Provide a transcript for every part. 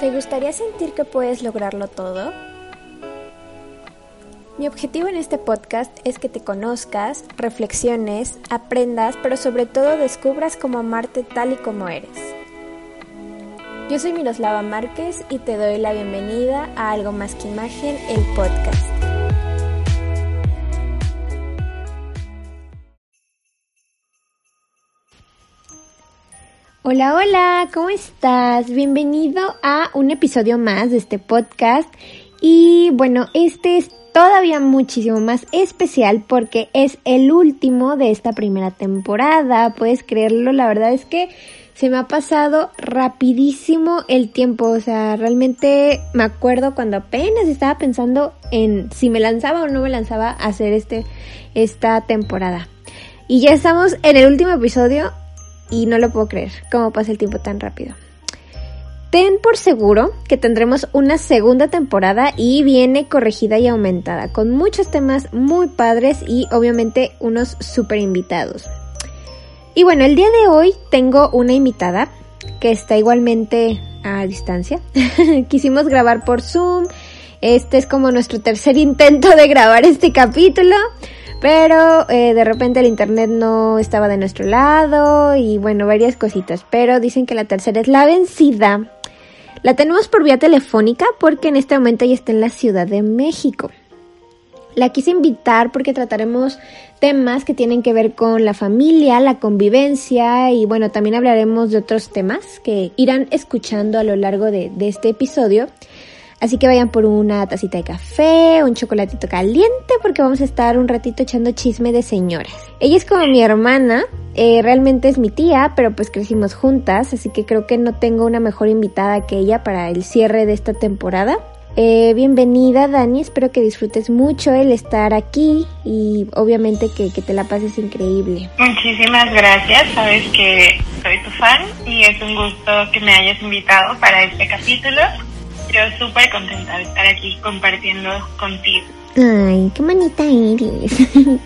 ¿Te gustaría sentir que puedes lograrlo todo? Mi objetivo en este podcast es que te conozcas, reflexiones, aprendas, pero sobre todo descubras cómo amarte tal y como eres. Yo soy Miroslava Márquez y te doy la bienvenida a Algo Más que Imagen, el podcast. Hola, hola, ¿cómo estás? Bienvenido a un episodio más de este podcast. Y bueno, este es todavía muchísimo más especial porque es el último de esta primera temporada. Puedes creerlo, la verdad es que se me ha pasado rapidísimo el tiempo. O sea, realmente me acuerdo cuando apenas estaba pensando en si me lanzaba o no me lanzaba a hacer este, esta temporada. Y ya estamos en el último episodio y no lo puedo creer, cómo pasa el tiempo tan rápido. Ten por seguro que tendremos una segunda temporada y viene corregida y aumentada, con muchos temas muy padres y obviamente unos super invitados. Y bueno, el día de hoy tengo una invitada que está igualmente a distancia. Quisimos grabar por Zoom. Este es como nuestro tercer intento de grabar este capítulo. Pero eh, de repente el internet no estaba de nuestro lado y bueno, varias cositas. Pero dicen que la tercera es la vencida. La tenemos por vía telefónica porque en este momento ella está en la Ciudad de México. La quise invitar porque trataremos temas que tienen que ver con la familia, la convivencia y bueno, también hablaremos de otros temas que irán escuchando a lo largo de este episodio. Así que vayan por una tacita de café, un chocolatito caliente, porque vamos a estar un ratito echando chisme de señoras. Ella es como mi hermana, eh, realmente es mi tía, pero pues crecimos juntas, así que creo que no tengo una mejor invitada que ella para el cierre de esta temporada. Eh, bienvenida Dani, espero que disfrutes mucho el estar aquí y obviamente que, que, te la pases increíble. Muchísimas gracias, sabes que soy tu fan y es un gusto que me hayas invitado para este capítulo. Yo súper contenta de estar aquí compartiendo contigo. Ay, qué manita eres.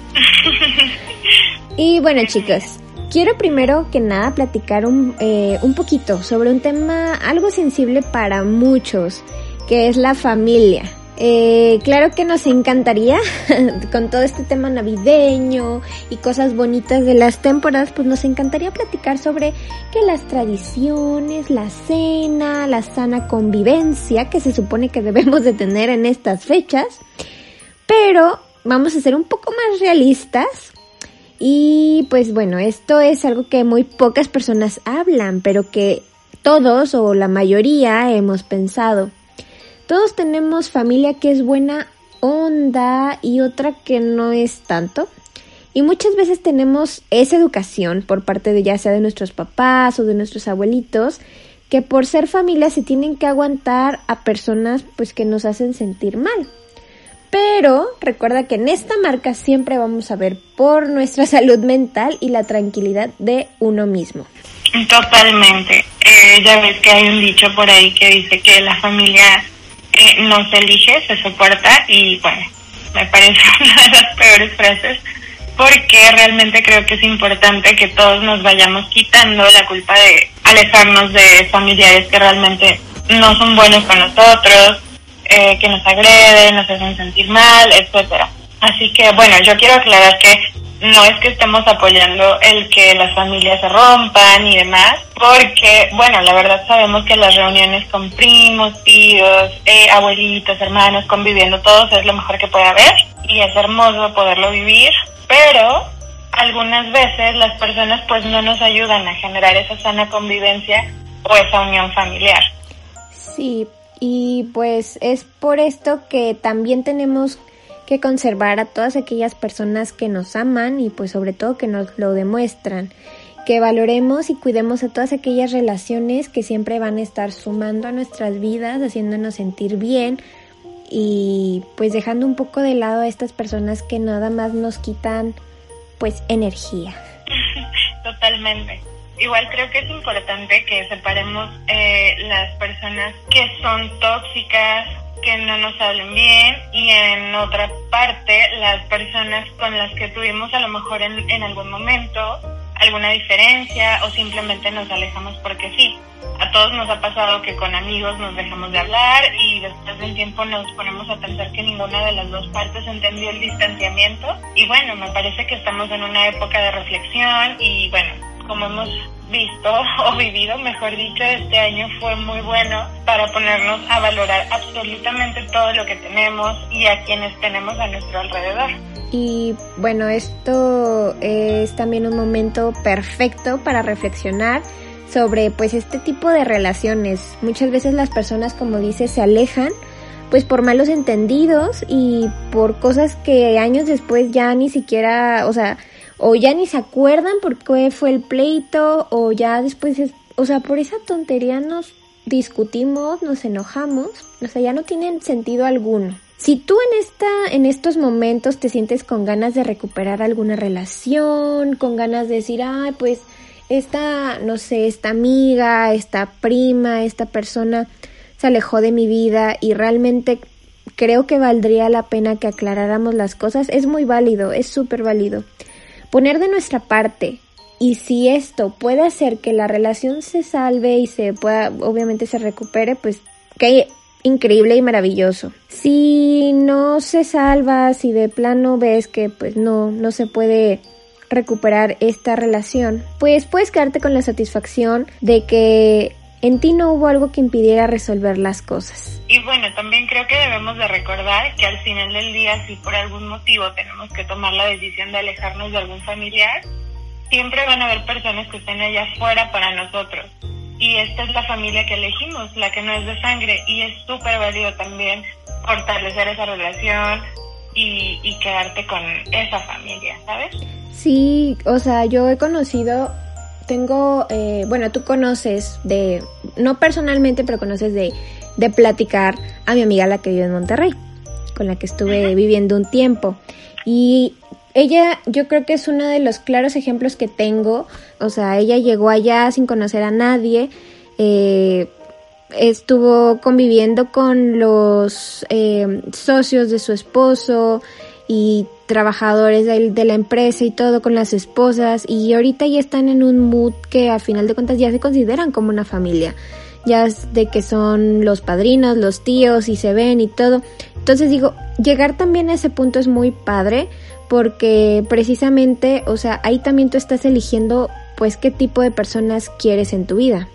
y bueno chicos, quiero primero que nada platicar un, eh, un poquito sobre un tema algo sensible para muchos, que es la familia. Eh, claro que nos encantaría, con todo este tema navideño y cosas bonitas de las temporadas, pues nos encantaría platicar sobre que las tradiciones, la cena, la sana convivencia que se supone que debemos de tener en estas fechas. Pero vamos a ser un poco más realistas. Y pues bueno, esto es algo que muy pocas personas hablan, pero que todos o la mayoría hemos pensado. Todos tenemos familia que es buena onda y otra que no es tanto. Y muchas veces tenemos esa educación por parte de ya sea de nuestros papás o de nuestros abuelitos, que por ser familia se tienen que aguantar a personas pues que nos hacen sentir mal. Pero recuerda que en esta marca siempre vamos a ver por nuestra salud mental y la tranquilidad de uno mismo. Totalmente. Eh, ya ves que hay un dicho por ahí que dice que la familia no se elige, se soporta y bueno, me parece una de las peores frases porque realmente creo que es importante que todos nos vayamos quitando la culpa de alejarnos de familiares que realmente no son buenos con nosotros, eh, que nos agreden, nos hacen sentir mal, etcétera. Así que bueno, yo quiero aclarar que no es que estemos apoyando el que las familias se rompan y demás, porque, bueno, la verdad sabemos que las reuniones con primos, tíos, eh, abuelitos, hermanos, conviviendo todos es lo mejor que puede haber y es hermoso poderlo vivir, pero algunas veces las personas pues no nos ayudan a generar esa sana convivencia o esa unión familiar. Sí, y pues es por esto que también tenemos que conservar a todas aquellas personas que nos aman y pues sobre todo que nos lo demuestran. Que valoremos y cuidemos a todas aquellas relaciones que siempre van a estar sumando a nuestras vidas, haciéndonos sentir bien y pues dejando un poco de lado a estas personas que nada más nos quitan pues energía. Totalmente. Igual creo que es importante que separemos eh, las personas que son tóxicas, que no nos hablen bien y en otra parte las personas con las que tuvimos a lo mejor en, en algún momento alguna diferencia o simplemente nos alejamos porque sí. A todos nos ha pasado que con amigos nos dejamos de hablar y después del tiempo nos ponemos a pensar que ninguna de las dos partes entendió el distanciamiento. Y bueno, me parece que estamos en una época de reflexión y bueno, como hemos visto o vivido, mejor dicho, este año fue muy bueno para ponernos a valorar absolutamente todo lo que tenemos y a quienes tenemos a nuestro alrededor. Y bueno, esto es también un momento perfecto para reflexionar sobre pues este tipo de relaciones. Muchas veces las personas, como dices, se alejan pues por malos entendidos y por cosas que años después ya ni siquiera, o sea, o ya ni se acuerdan por qué fue el pleito o ya después, es, o sea, por esa tontería nos discutimos, nos enojamos, o sea, ya no tienen sentido alguno. Si tú en esta en estos momentos te sientes con ganas de recuperar alguna relación, con ganas de decir, "Ay, pues esta, no sé, esta amiga, esta prima, esta persona se alejó de mi vida y realmente creo que valdría la pena que aclaráramos las cosas, es muy válido, es súper válido. Poner de nuestra parte y si esto puede hacer que la relación se salve y se pueda, obviamente se recupere, pues qué increíble y maravilloso. Si no se salva, si de plano ves que pues no, no se puede recuperar esta relación, pues puedes quedarte con la satisfacción de que en ti no hubo algo que impidiera resolver las cosas. Y bueno, también creo que debemos de recordar que al final del día, si por algún motivo tenemos que tomar la decisión de alejarnos de algún familiar, siempre van a haber personas que estén allá afuera para nosotros. Y esta es la familia que elegimos, la que no es de sangre, y es súper válido también fortalecer esa relación y, y quedarte con esa familia, ¿sabes? Sí, o sea, yo he conocido, tengo, eh, bueno, tú conoces de, no personalmente, pero conoces de, de platicar a mi amiga la que vive en Monterrey, con la que estuve viviendo un tiempo. Y ella, yo creo que es uno de los claros ejemplos que tengo. O sea, ella llegó allá sin conocer a nadie. Eh, estuvo conviviendo con los eh, socios de su esposo y trabajadores de, la empresa y todo con las esposas y ahorita ya están en un mood que a final de cuentas ya se consideran como una familia ya de que son los padrinos, los tíos y se ven y todo. Entonces digo, llegar también a ese punto es muy padre porque precisamente, o sea, ahí también tú estás eligiendo pues qué tipo de personas quieres en tu vida.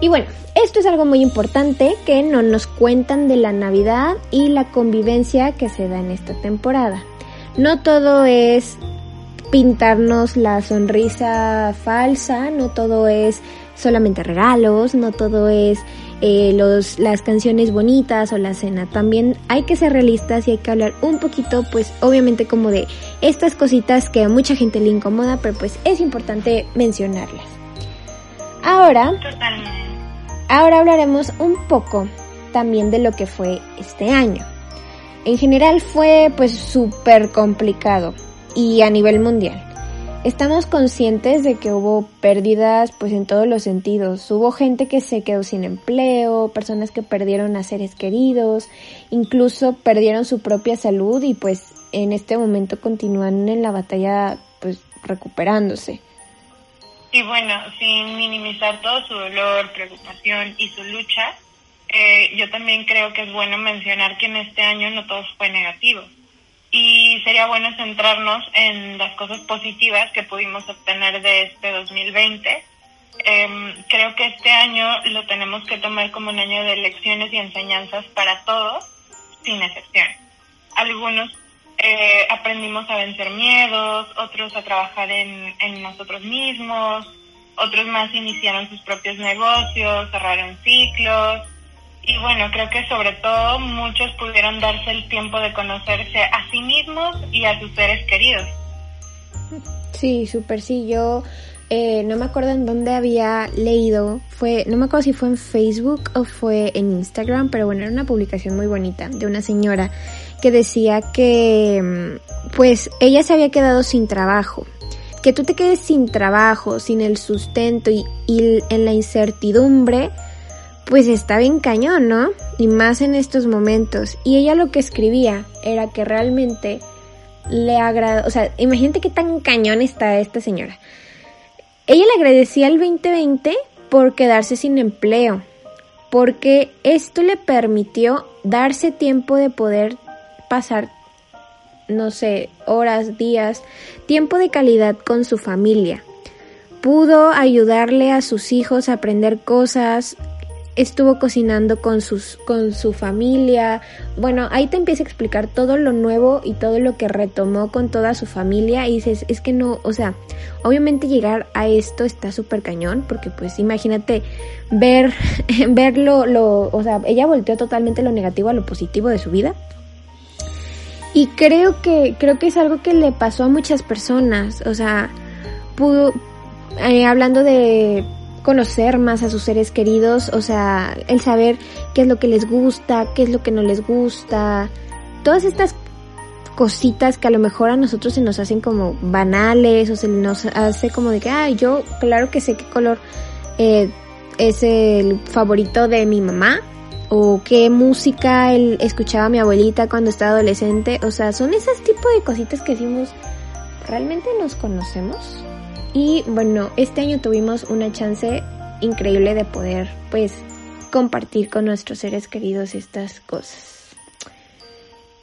Y bueno, esto es algo muy importante que no nos cuentan de la Navidad y la convivencia que se da en esta temporada. No todo es pintarnos la sonrisa falsa, no todo es solamente regalos, no todo es eh, los, las canciones bonitas o la cena. También hay que ser realistas y hay que hablar un poquito, pues obviamente como de estas cositas que a mucha gente le incomoda, pero pues es importante mencionarlas. Ahora... Ahora hablaremos un poco también de lo que fue este año. En general fue pues súper complicado y a nivel mundial. Estamos conscientes de que hubo pérdidas pues en todos los sentidos. Hubo gente que se quedó sin empleo, personas que perdieron a seres queridos, incluso perdieron su propia salud y pues en este momento continúan en la batalla pues recuperándose. Y bueno, sin minimizar todo su dolor, preocupación y su lucha, eh, yo también creo que es bueno mencionar que en este año no todo fue negativo. Y sería bueno centrarnos en las cosas positivas que pudimos obtener de este 2020. Em, creo que este año lo tenemos que tomar como un año de lecciones y enseñanzas para todos, sin excepción. Algunos eh, aprendimos a vencer miedos, otros a trabajar en, en nosotros mismos, otros más iniciaron sus propios negocios, cerraron ciclos. Y bueno, creo que sobre todo muchos pudieron darse el tiempo de conocerse a sí mismos y a sus seres queridos. Sí, súper sí. Yo eh, no me acuerdo en dónde había leído, fue, no me acuerdo si fue en Facebook o fue en Instagram, pero bueno, era una publicación muy bonita de una señora que decía que mm, pues ella se había quedado sin trabajo. Que tú te quedes sin trabajo, sin el sustento y, y en la incertidumbre, pues está bien cañón, ¿no? Y más en estos momentos. Y ella lo que escribía era que realmente le agradó, o sea, imagínate qué tan cañón está esta señora. Ella le agradecía al 2020 por quedarse sin empleo, porque esto le permitió darse tiempo de poder pasar, no sé, horas, días, tiempo de calidad con su familia. Pudo ayudarle a sus hijos a aprender cosas, estuvo cocinando con, sus, con su familia. Bueno, ahí te empieza a explicar todo lo nuevo y todo lo que retomó con toda su familia. Y dices, es que no, o sea, obviamente llegar a esto está súper cañón, porque pues imagínate ver, verlo, lo, o sea, ella volteó totalmente lo negativo a lo positivo de su vida. Y creo que, creo que es algo que le pasó a muchas personas, o sea, pudo, eh, hablando de conocer más a sus seres queridos, o sea, el saber qué es lo que les gusta, qué es lo que no les gusta, todas estas cositas que a lo mejor a nosotros se nos hacen como banales o se nos hace como de que, ah, yo claro que sé qué color eh, es el favorito de mi mamá o qué música él escuchaba mi abuelita cuando estaba adolescente, o sea, son esos tipos de cositas que decimos, ¿realmente nos conocemos? Y bueno, este año tuvimos una chance increíble de poder pues compartir con nuestros seres queridos estas cosas.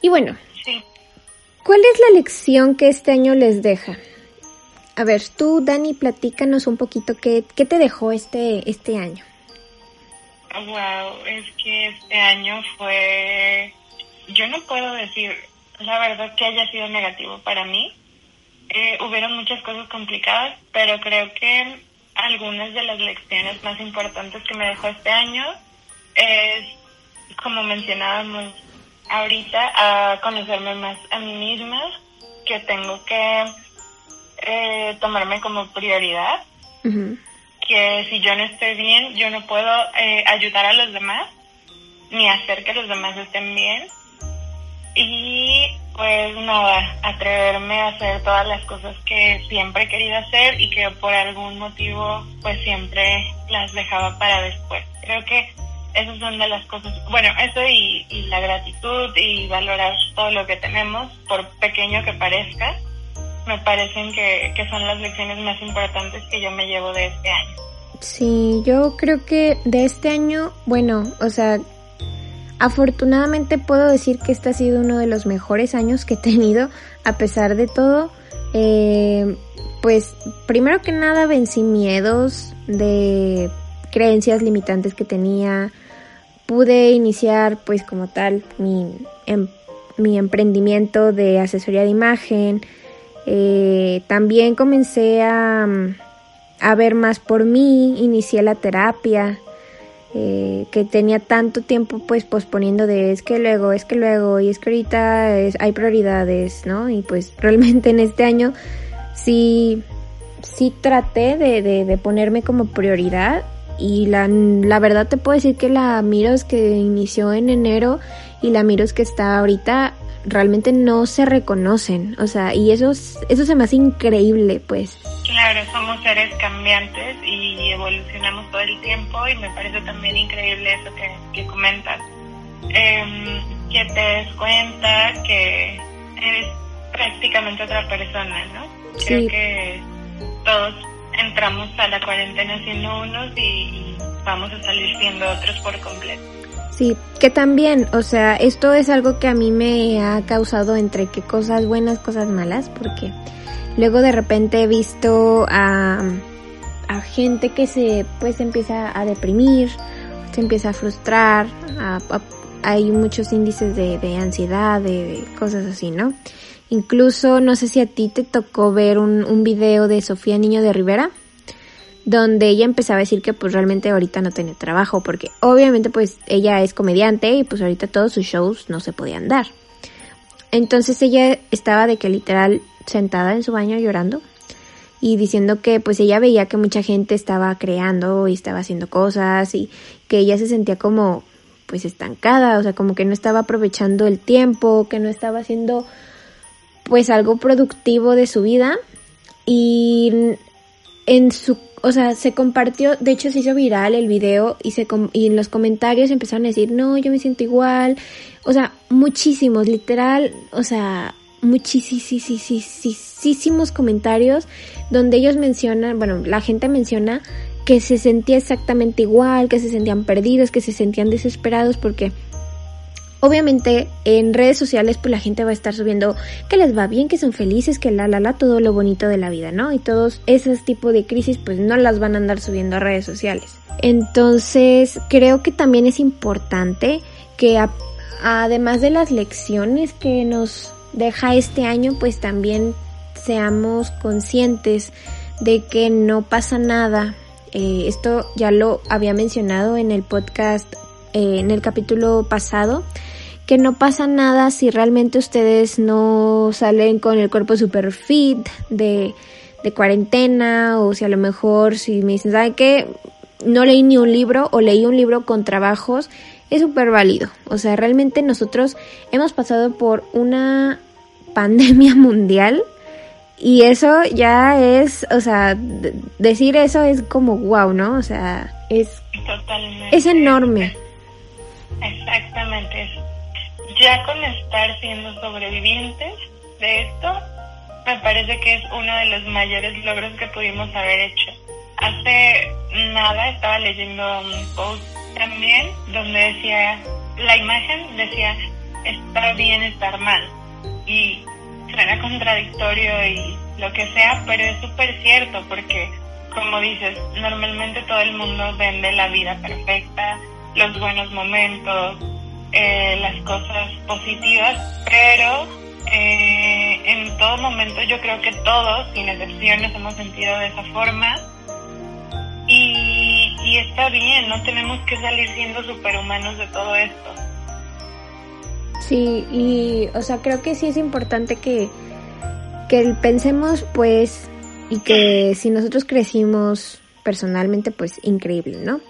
Y bueno, ¿cuál es la lección que este año les deja? A ver, tú, Dani, platícanos un poquito qué, qué te dejó este, este año. Wow, es que este año fue, yo no puedo decir la verdad que haya sido negativo para mí, eh, hubieron muchas cosas complicadas, pero creo que algunas de las lecciones más importantes que me dejó este año es, como mencionábamos ahorita, a conocerme más a mí misma, que tengo que eh, tomarme como prioridad, que si yo no estoy bien, yo no puedo eh, ayudar a los demás, ni hacer que los demás estén bien. Y pues nada, atreverme a hacer todas las cosas que siempre he querido hacer y que por algún motivo pues siempre las dejaba para después. Creo que esas son de las cosas, bueno, eso y, la gratitud y valorar todo lo que tenemos, por pequeño que parezca, me parecen que, que son las lecciones más importantes que yo me llevo de este año. Sí, yo creo que de este año, bueno, o sea, Afortunadamente puedo decir que este ha sido uno de los mejores años que he tenido, a pesar de todo. Eh, pues primero que nada vencí miedos de creencias limitantes que tenía. Pude iniciar pues como tal mi, em, mi emprendimiento de asesoría de imagen. Eh, también comencé a, a ver más por mí, inicié la terapia. Eh, que tenía tanto tiempo pues posponiendo de es que luego, es que luego y es que ahorita hay prioridades, ¿no? Y pues realmente en este año sí, sí traté de, de, de ponerme como prioridad y la, la, verdad te puedo decir que la Miros que inició en enero y la Miros que está ahorita realmente no se reconocen, o sea, y eso, eso se me hace increíble, pues. Claro, somos seres cambiantes y evolucionamos todo el tiempo y me parece también increíble eso que, que comentas, eh, que te des cuenta que eres prácticamente otra persona, ¿no? Creo que todos entramos a la cuarentena siendo unos y, y vamos a salir siendo otros por completo. Sí, que también, o sea, esto es algo que a mí me ha causado entre que cosas buenas, cosas malas, porque luego de repente he visto a, a gente que se pues empieza a deprimir, se empieza a frustrar, hay muchos índices de, de ansiedad, de, cosas así, ¿no? Incluso no sé si a ti te tocó ver un, un video de Sofía Niño de Rivera, donde ella empezaba a decir que pues realmente ahorita no tenía trabajo, porque obviamente pues ella es comediante y pues ahorita todos sus shows no se podían dar. Entonces ella estaba de que literal sentada en su baño llorando y diciendo que pues ella veía que mucha gente estaba creando y estaba haciendo cosas y que ella se sentía como pues estancada, o sea, como que no estaba aprovechando el tiempo, que no estaba haciendo pues algo productivo de su vida y en su o sea, se compartió, de hecho se hizo viral el video y, se y en los comentarios empezaron a decir, no, yo me siento igual. O sea, muchísimos, literal, o sea, muchísimos comentarios donde ellos mencionan, bueno, la gente menciona que se sentía exactamente igual, que se sentían perdidos, que se sentían desesperados porque obviamente en redes sociales pues la gente va a estar subiendo que les va bien, que son felices, que la la la todo lo bonito de la vida, ¿no? Y todos esos tipos de crisis pues no las van a andar subiendo a redes sociales. Entonces creo que también es importante que además de las lecciones que nos deja este año pues también seamos conscientes de que no pasa nada eh, esto ya lo había mencionado en el podcast, eh, en el capítulo pasado, que no pasa nada si realmente ustedes no salen con el cuerpo super fit de, de cuarentena o si a lo mejor si me dicen, ¿sabe qué? No leí ni un libro o leí un libro con trabajos, es súper válido. O sea, realmente nosotros hemos pasado por una pandemia mundial y eso ya es, o sea, decir eso es como wow, ¿no? O sea, es Totalmente. es enorme. Exactamente. Ya con estar siendo sobrevivientes de esto, me parece que es uno de los mayores logros que pudimos haber hecho. Hace nada estaba leyendo un post también donde decía, la imagen decía, está bien estar mal. Y suena contradictorio y lo que sea, pero es súper cierto porque, como dices, normalmente todo el mundo vende la vida perfecta, los buenos momentos, eh, las cosas positivas, pero eh, en todo momento yo creo que todos, sin excepciones, hemos sentido de esa forma. Y, y está bien, no tenemos que salir siendo superhumanos de todo esto. Sí, y o sea, creo que sí es importante que, que pensemos pues y que si nosotros crecimos personalmente pues increíble, ¿no?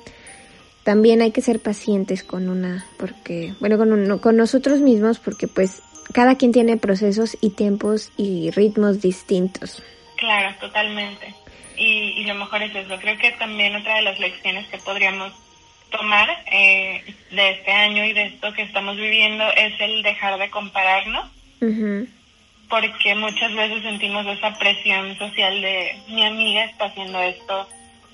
También hay que ser pacientes con una, porque, bueno, con, con nosotros mismos porque pues cada quien tiene procesos y tiempos y ritmos distintos. Claro, totalmente. Y, y lo mejor es eso. Creo que también otra de las lecciones que podríamos tomar eh, de este año y de esto que estamos viviendo es el dejar de compararnos. Porque muchas veces sentimos esa presión social de mi amiga está haciendo esto,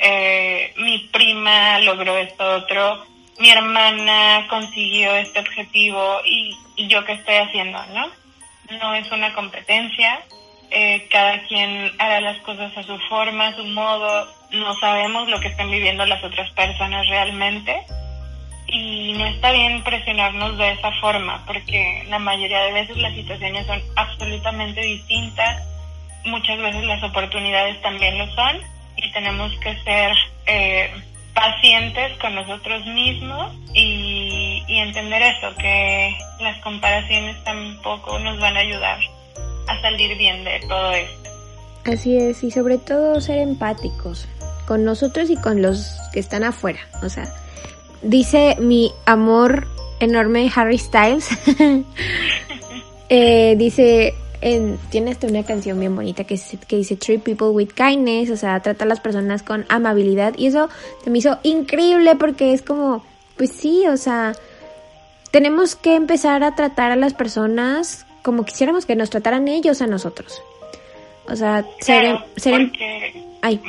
eh, mi prima logró esto otro, mi hermana consiguió este objetivo y, yo qué estoy haciendo, ¿no? No es una competencia, eh, cada quien hará las cosas a su forma, a su modo, no sabemos lo que están viviendo las otras personas realmente y no está bien presionarnos de esa forma porque la mayoría de veces las situaciones son absolutamente distintas, muchas veces las oportunidades también lo son y tenemos que ser eh, pacientes con nosotros mismos y, entender eso, que las comparaciones tampoco nos van a ayudar a salir bien de todo esto. Así es, y sobre todo ser empáticos con nosotros y con los que están afuera. O sea, dice mi amor enorme Harry Styles, eh, dice, en, tiene hasta una canción bien bonita que, que dice Treat people with kindness, o sea, trata a las personas con amabilidad y eso se me hizo increíble porque es como, pues sí, o sea, tenemos que empezar a tratar a las personas como quisiéramos que nos trataran ellos a nosotros. O sea, ser, em, ser, em, ay,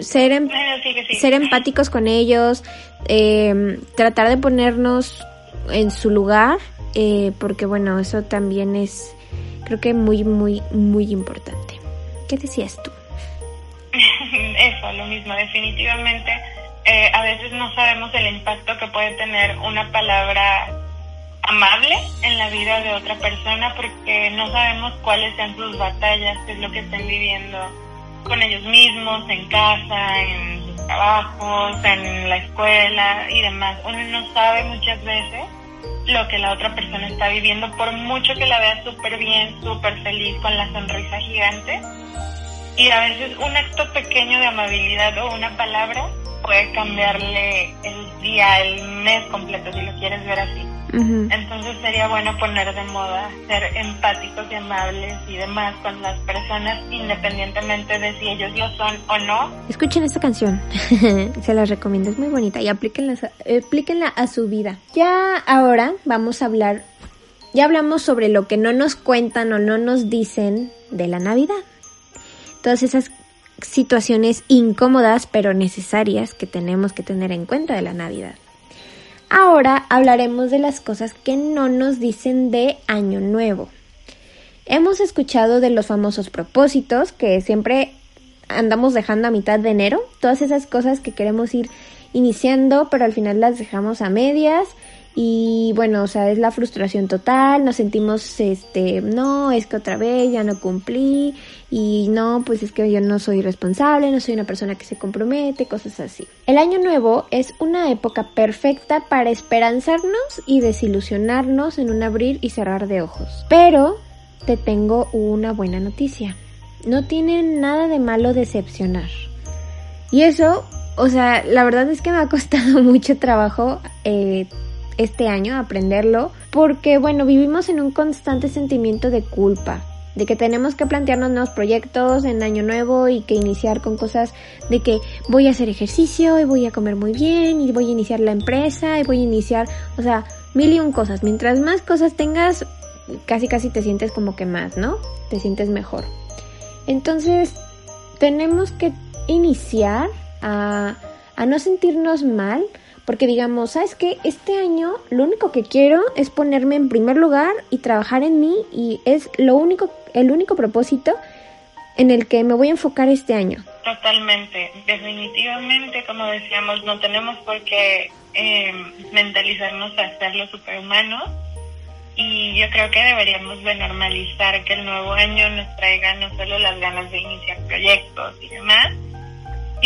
ser, em, ser empáticos con ellos, eh, tratar de ponernos en su lugar, eh, porque bueno, eso también es, creo que muy, muy, muy importante. ¿Qué decías tú? Eso, lo mismo, definitivamente. Eh, a veces no sabemos el impacto que puede tener una palabra amable en la vida de otra persona porque no sabemos cuáles sean sus batallas, qué es lo que estén viviendo con ellos mismos, en casa, en sus trabajos, en la escuela y demás. Uno no sabe muchas veces lo que la otra persona está viviendo, por mucho que la vea súper bien, súper feliz, con la sonrisa gigante. Y a veces un acto pequeño de amabilidad o una palabra puede cambiarle el día, el mes completo, si lo quieres ver así. Entonces sería bueno poner de moda ser empáticos y amables y demás con las personas independientemente de si ellos lo son o no. Escuchen esta canción, se las recomiendo, es muy bonita y aplíquenla, aplíquenla a su vida. Ya ahora vamos a hablar ya hablamos sobre lo que no nos cuentan o no nos dicen de la Navidad. Todas esas situaciones incómodas pero necesarias que tenemos que tener en cuenta de la Navidad. Ahora hablaremos de las cosas que no nos dicen de Año Nuevo. Hemos escuchado de los famosos propósitos que siempre andamos dejando a mitad de enero, todas esas cosas que queremos ir iniciando pero al final las dejamos a medias y bueno, o sea, es la frustración total, nos sentimos, este, no, es que otra vez ya no cumplí y no, pues es que yo no soy responsable, no soy una persona que se compromete, cosas así. El año nuevo es una época perfecta para esperanzarnos y desilusionarnos en un abrir y cerrar de ojos. Pero te tengo una buena noticia. No tiene nada de malo decepcionar. Y eso, o sea, la verdad es que me ha costado mucho trabajo eh, este año, aprenderlo, porque bueno, vivimos en un constante sentimiento de culpa, de que tenemos que plantearnos nuevos proyectos en año nuevo y que iniciar con cosas de que voy a hacer ejercicio y voy a comer muy bien y voy a iniciar la empresa y voy a iniciar, o sea, mil y un cosas. Mientras más cosas tengas, casi casi te sientes como que más, ¿no? Te sientes mejor. Entonces, tenemos que iniciar a, a no sentirnos mal, porque digamos, ¿sabes qué? Este año lo único que quiero es ponerme en primer lugar y trabajar en mí y es lo único, el único propósito en el que me voy a enfocar este año. Totalmente, definitivamente, como decíamos, no tenemos por qué eh, mentalizarnos a ser los superhumanos y yo creo que deberíamos de normalizar que el nuevo año nos traiga no solo las ganas de iniciar proyectos y demás,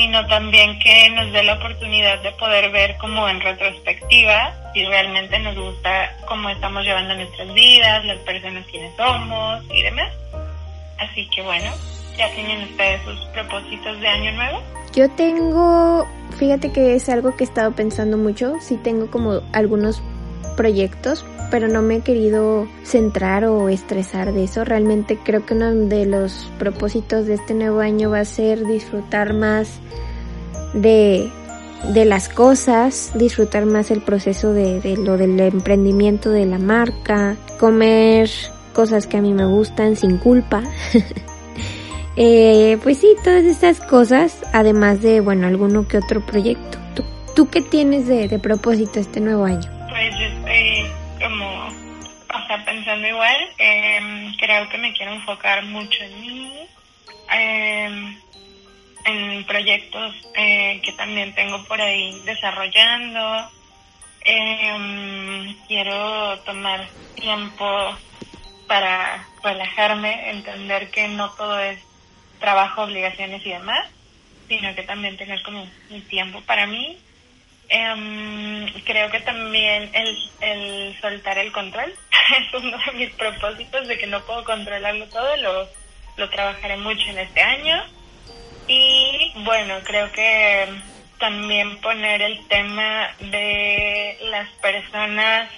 sino también que nos dé la oportunidad de poder ver como en retrospectiva si realmente nos gusta cómo estamos llevando nuestras vidas, las personas quienes somos y demás. Así que bueno, ¿ya tienen ustedes sus propósitos de año nuevo? Yo tengo, fíjate que es algo que he estado pensando mucho, sí tengo como algunos proyectos, pero no me he querido centrar o estresar de eso. Realmente creo que uno de los propósitos de este nuevo año va a ser disfrutar más de, de las cosas, disfrutar más el proceso de, de lo del emprendimiento de la marca, comer cosas que a mí me gustan sin culpa. eh, pues sí, todas estas cosas, además de, bueno, alguno que otro proyecto. ¿Tú, tú qué tienes de, de propósito este nuevo año? Sea, pensando igual, eh, creo que me quiero enfocar mucho en mí, eh, en proyectos eh, que también tengo por ahí desarrollando. Eh, quiero tomar tiempo para relajarme, entender que no todo es trabajo, obligaciones y demás, sino que también tener como un tiempo para mí. Eh, creo que también el, el soltar el control es uno de mis propósitos de que no puedo controlarlo todo, lo, lo trabajaré mucho en este año. Y bueno, creo que también poner el tema de las personas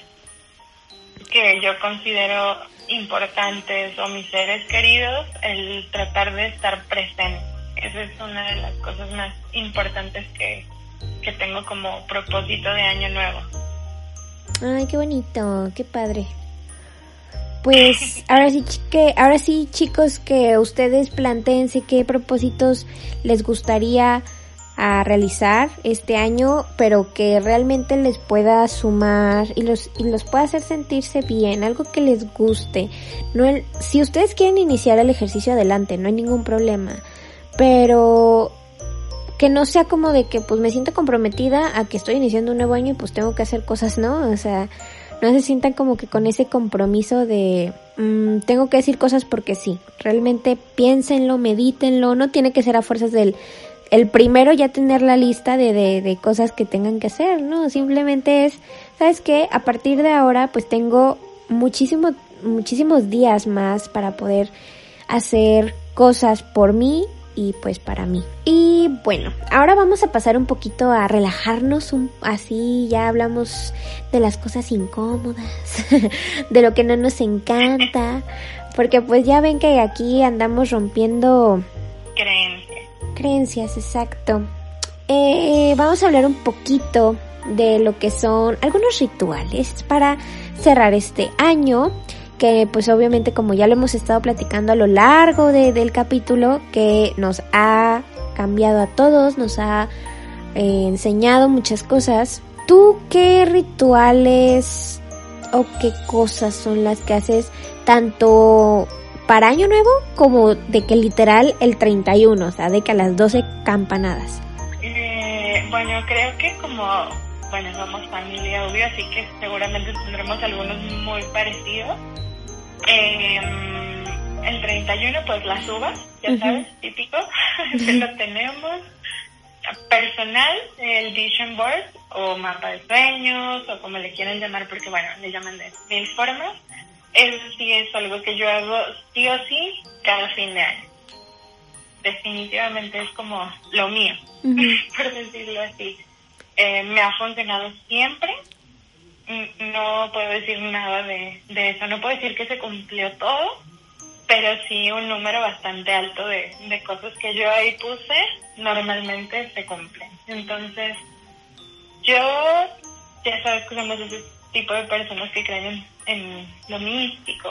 que yo considero importantes o mis seres queridos, el tratar de estar presente. Esa es una de las cosas más importantes que, que tengo como propósito de año nuevo. Ay, qué bonito, qué padre. Pues ahora sí que ahora sí chicos que ustedes planteense qué propósitos les gustaría a realizar este año, pero que realmente les pueda sumar y los y los pueda hacer sentirse bien, algo que les guste. No el, si ustedes quieren iniciar el ejercicio adelante, no hay ningún problema, pero que no sea como de que pues me siento comprometida a que estoy iniciando un nuevo año y pues tengo que hacer cosas, ¿no? O sea, no se sientan como que con ese compromiso de mmm, tengo que decir cosas porque sí. Realmente piénsenlo, medítenlo, no tiene que ser a fuerzas del el primero ya tener la lista de, de, de cosas que tengan que hacer, ¿no? Simplemente es, ¿sabes qué? A partir de ahora pues tengo muchísimo, muchísimos días más para poder hacer cosas por mí y pues para mí. Y bueno, ahora vamos a pasar un poquito a relajarnos, un, así ya hablamos de las cosas incómodas, de lo que no nos encanta, porque pues ya ven que aquí andamos rompiendo Creencias. creencias, exacto. Eh, vamos a hablar un poquito de lo que son algunos rituales para cerrar este año que pues obviamente como ya lo hemos estado platicando a lo largo del capítulo que nos ha cambiado a todos, nos ha eh, enseñado muchas cosas. ¿Tú qué rituales o qué cosas son las que haces tanto para Año Nuevo como de que literal el 31, o sea, de que a las 12 campanadas? Eh, bueno, creo que como, bueno, somos familia, obvio, así que seguramente tendremos algunos muy parecidos. Eh, el 31, pues las uvas, ya sabes, típico, que lo tenemos. Personal, el vision board o mapa de sueños o como le quieran llamar, porque bueno, le llaman de mil formas. Eso sí es algo que yo hago sí o sí cada fin de año. Definitivamente es como lo mío, por decirlo así. Eh, me ha funcionado siempre no puedo decir nada de, eso. No puedo decir que se cumplió todo, pero sí un número bastante alto de, cosas que yo ahí puse normalmente se cumplen. Entonces, yo, ya sabes que somos ese tipo de personas que creen en, lo místico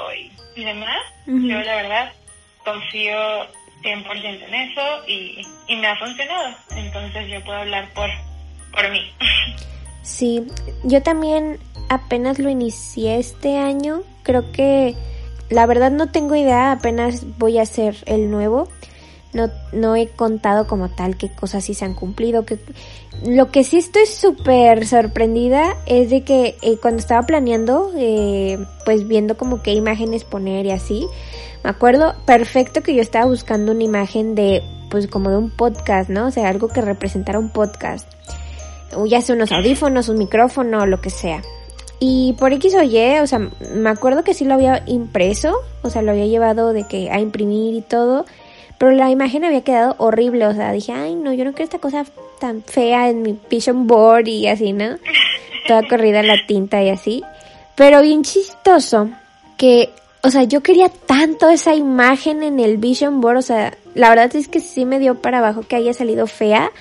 y, demás. Yo, la verdad, confío 100% en eso y, y me ha funcionado. Entonces, yo puedo hablar por, por mí. Sí, yo también apenas lo inicié este año. Creo que la verdad no tengo idea, apenas voy a hacer el nuevo. No, no he contado como tal qué cosas sí se han cumplido. Que, lo que sí estoy súper sorprendida es de que eh, cuando estaba planeando, eh, pues viendo como qué imágenes poner y así, me acuerdo perfecto que yo estaba buscando una imagen de, pues como de un podcast, ¿no? O sea, algo que representara un podcast. Ya sea unos audífonos, un micrófono, lo que sea. Y por X o Y, o sea, me acuerdo que sí lo había impreso, o sea, lo había llevado de que a imprimir y todo, pero la imagen había quedado horrible, o sea, dije, ay, no, yo no quiero esta cosa tan fea en mi vision board y así, ¿no? Toda corrida la tinta y así. Pero bien chistoso que, o sea, yo quería tanto esa imagen en el vision board, o sea, la verdad es que sí me dio para abajo que haya salido fea,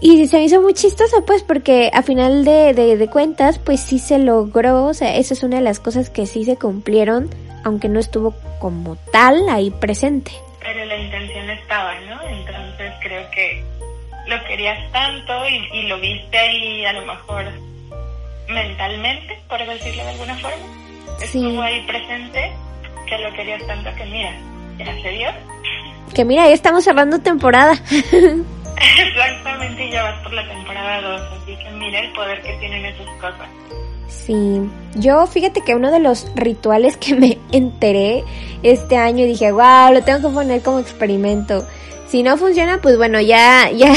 y se me hizo muy chistoso, pues, porque a final de, de, cuentas, pues sí se logró, o sea, eso es una de las cosas que sí se cumplieron, aunque no estuvo como tal ahí presente. Pero la intención estaba, ¿no? Entonces creo que lo querías tanto y, lo viste ahí a lo mejor mentalmente, por decirlo de alguna forma. Estuvo ahí presente que lo querías tanto que mira, ya se dio. Que mira, ya estamos cerrando temporada. Exactamente, y ya vas por la temporada 2, así que mira el poder que tienen esas cosas. Sí, yo fíjate que uno de los rituales que me enteré este año dije, wow, lo tengo que poner como experimento. Si no funciona, pues bueno, ya, ya,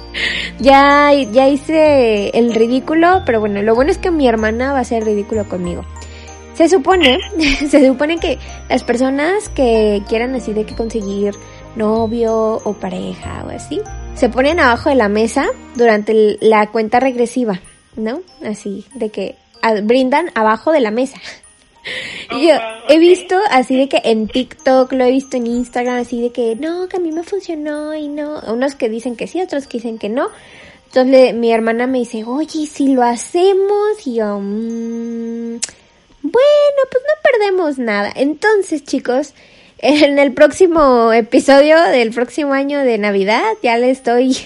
ya, ya hice el ridículo, pero bueno, lo bueno es que mi hermana va a hacer ridículo conmigo. Se supone, se supone que las personas que quieran así de que conseguir novio o pareja o así, se ponen abajo de la mesa durante la cuenta regresiva, ¿no? Así, de que brindan abajo de la mesa. Y yo he visto así de que en TikTok, lo he visto en Instagram, así de que no, que a mí me funcionó y no. Unos que dicen que sí, otros que dicen que no. Entonces mi hermana me dice, oye, si lo hacemos? Y yo, mmm, bueno, pues no perdemos nada. Entonces, chicos, en el próximo episodio del próximo año de Navidad ya les doy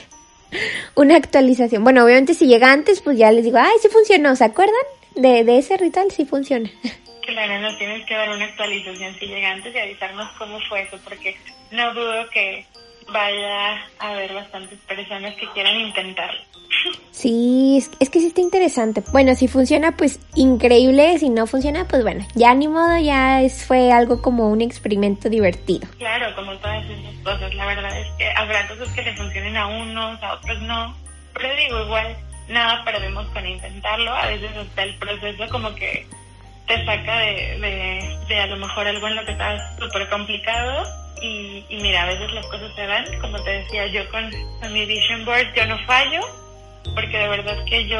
una actualización. Bueno, obviamente si llega antes, pues ya les digo, ay, sí funcionó, ¿se acuerdan? De, de ese ritual sí funciona. Claro, nos tienes que dar una actualización si llega antes y avisarnos cómo fue eso, porque no dudo que vaya a haber bastantes personas que quieran intentarlo. Sí, es, que sí está interesante. Bueno, si funciona, pues increíble. Si no funciona, pues bueno, ya ni modo, ya es, fue algo como un experimento divertido. Claro, como todas esas cosas. La verdad es que habrá cosas que le funcionen a unos, a otros no. Pero digo, igual, nada perdemos con intentarlo. A veces hasta el proceso como que te saca de, de, a lo mejor algo en lo que estás súper complicado. Y, y mira, a veces las cosas se dan. Como te decía yo con, con mi Vision Board, yo no fallo porque de verdad que yo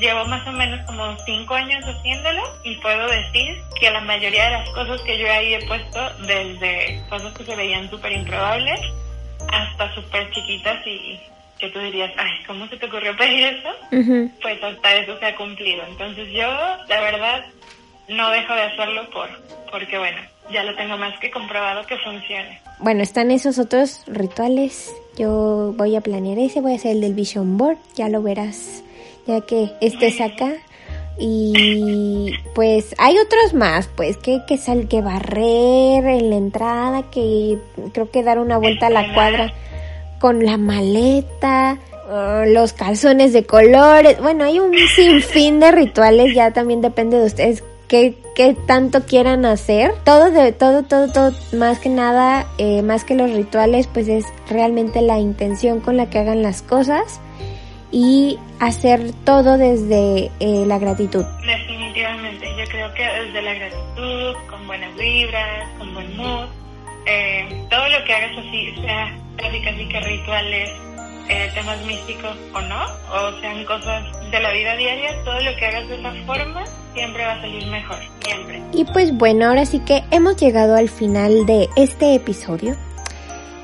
llevo más o menos como cinco años haciéndolo y puedo decir que la mayoría de las cosas que yo ahí he puesto, desde cosas que se veían súper improbables hasta súper chiquitas y, que tú dirías, ay, ¿cómo se te ocurrió pedir eso? Pues hasta eso se ha cumplido. Entonces yo, la verdad, no dejo de hacerlo por, porque bueno, ya lo tengo más que comprobado que funcione. Bueno, están esos otros rituales. Yo voy a planear ese, voy a hacer el del Vision Board, ya lo verás, ya que estés acá. Y pues hay otros más, pues que, que sal que barrer en la entrada, que creo que dar una vuelta a la cuadra con la maleta, uh, los calzones de colores. Bueno, hay un sinfín de rituales, ya también depende de ustedes qué, tanto quieran hacer. Todo, de, todo, todo, todo, más que nada, eh, más que los rituales, pues es realmente la intención con la que hagan las cosas y hacer todo desde eh, la gratitud. Definitivamente, yo creo que desde la gratitud, con buenas vibras, con buen mood, eh, todo lo que hagas así, sea casi rituales, eh, temas místicos o no, o sean cosas de la vida diaria, todo lo que hagas de esa forma siempre va a salir mejor, siempre. Y pues bueno, ahora sí que hemos llegado al final de este episodio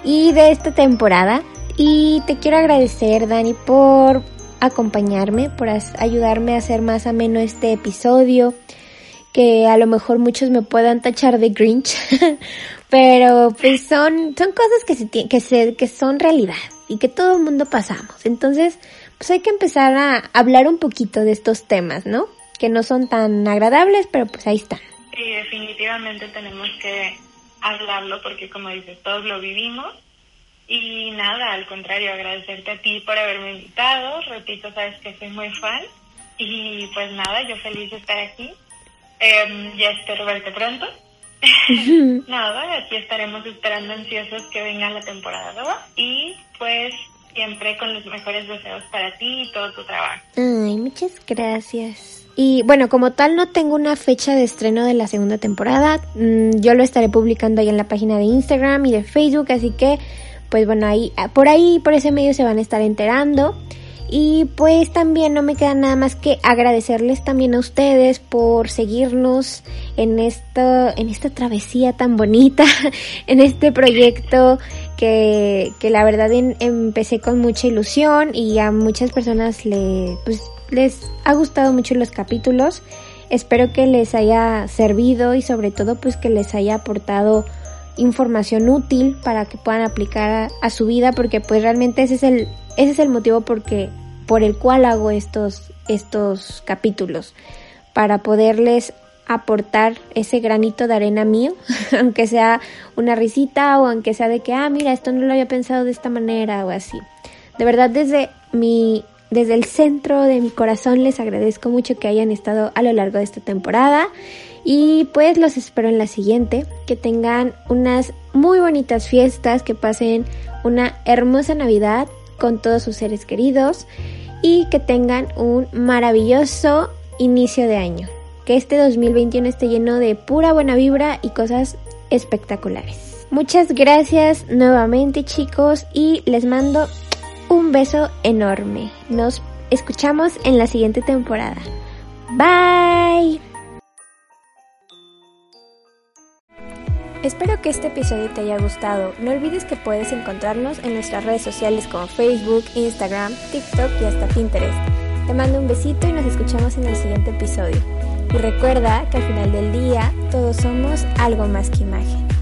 y de esta temporada. Y te quiero agradecer, Dani, por acompañarme, por ayudarme a hacer más ameno este episodio, que a lo mejor muchos me puedan tachar de Grinch, pero pues son, son cosas que, se, que, se, que son realidad y que todo el mundo pasamos. Entonces, pues hay que empezar a hablar un poquito de estos temas, ¿no? Que no son tan agradables, pero pues ahí están. Sí, definitivamente tenemos que hablarlo porque como dices, todos lo vivimos y nada, al contrario, agradecerte a ti por haberme invitado. Repito, sabes que soy muy fan. Y pues nada, yo feliz de estar aquí. Eh, ya espero verte pronto. nada, aquí estaremos esperando ansiosos que venga la temporada nueva. Y pues siempre con los mejores deseos para ti y todo tu trabajo. Ay, muchas gracias. Y bueno, como tal no tengo una fecha de estreno de la segunda temporada. Mm, yo lo estaré publicando ahí en la página de Instagram y de Facebook, así que pues bueno, ahí, ah, por ahí, por ese medio se van a estar enterando. Y pues también no me queda nada más que agradecerles también a ustedes por seguirnos en esto, en esta travesía tan bonita, en este proyecto que, que la verdad empecé con mucha ilusión y a muchas personas le, pues, les ha gustado mucho los capítulos. Espero que les haya servido y sobre todo pues que les haya aportado información útil para que puedan aplicar a, su vida porque pues realmente ese es el ese es el motivo porque por el cual hago estos estos capítulos para poderles aportar ese granito de arena mío, aunque sea una risita o aunque sea de que, ah, mira, esto no lo había pensado de esta manera o así. De verdad, desde mi, desde el centro de mi corazón les agradezco mucho que hayan estado a lo largo de esta temporada y pues los espero en la siguiente. Que tengan unas muy bonitas fiestas, que pasen una hermosa Navidad con todos sus seres queridos y que tengan un maravilloso inicio de año. Que este 2021 esté lleno de pura buena vibra y cosas espectaculares. Muchas gracias nuevamente chicos y les mando un beso enorme. Nos escuchamos en la siguiente temporada. Bye. Espero que este episodio te haya gustado. No olvides que puedes encontrarnos en nuestras redes sociales como Facebook, Instagram, TikTok y hasta Pinterest. Te mando un besito y nos escuchamos en el siguiente episodio. Y recuerda que al final del día todos somos algo más que imagen.